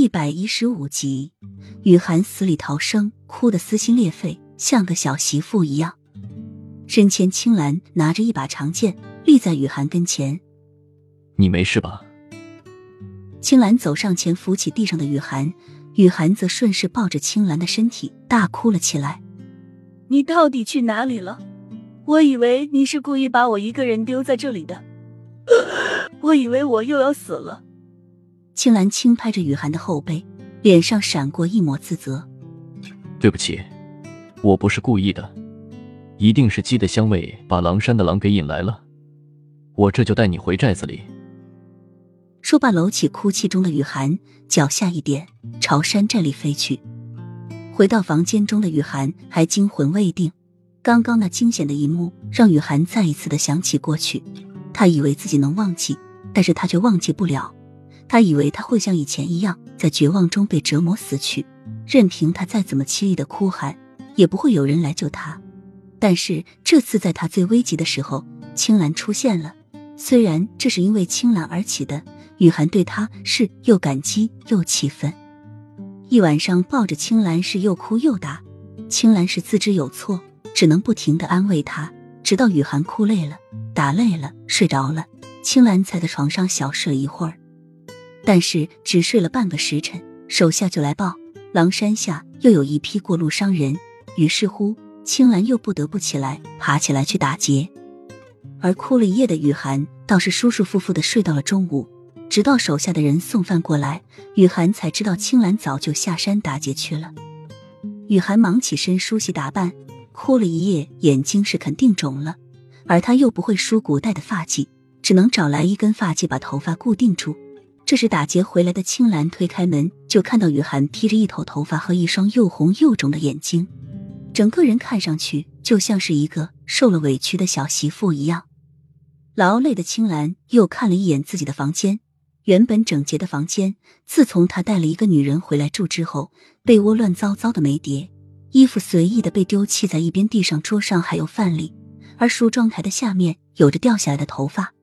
第一百一十五集，雨涵死里逃生，哭得撕心裂肺，像个小媳妇一样。身前青兰拿着一把长剑，立在雨涵跟前。你没事吧？青兰走上前，扶起地上的雨涵，雨涵则顺势抱着青兰的身体，大哭了起来。你到底去哪里了？我以为你是故意把我一个人丢在这里的，我以为我又要死了。青兰轻拍着雨涵的后背，脸上闪过一抹自责。对不起，我不是故意的，一定是鸡的香味把狼山的狼给引来了。我这就带你回寨子里。说罢，搂起哭泣中的雨涵，脚下一点，朝山寨里飞去。回到房间中的雨涵还惊魂未定，刚刚那惊险的一幕让雨涵再一次的想起过去。他以为自己能忘记，但是他却忘记不了。他以为他会像以前一样，在绝望中被折磨死去，任凭他再怎么凄厉的哭喊，也不会有人来救他。但是这次在他最危急的时候，青兰出现了。虽然这是因为青兰而起的。雨涵对他是又感激又气愤，一晚上抱着青兰是又哭又打，青兰是自知有错，只能不停的安慰他，直到雨涵哭累了、打累了、睡着了，青兰才在床上小睡了一会儿。但是只睡了半个时辰，手下就来报狼山下又有一批过路商人，于是乎青兰又不得不起来，爬起来去打劫。而哭了一夜的雨涵倒是舒舒服服的睡到了中午。直到手下的人送饭过来，雨涵才知道青兰早就下山打劫去了。雨涵忙起身梳洗打扮，哭了一夜，眼睛是肯定肿了。而他又不会梳古代的发髻，只能找来一根发髻把头发固定住。这时打劫回来的青兰推开门，就看到雨涵披着一头头发和一双又红又肿的眼睛，整个人看上去就像是一个受了委屈的小媳妇一样。劳累的青兰又看了一眼自己的房间。原本整洁的房间，自从他带了一个女人回来住之后，被窝乱糟糟的没叠，衣服随意的被丢弃在一边地上，桌上还有饭粒，而梳妆台的下面有着掉下来的头发，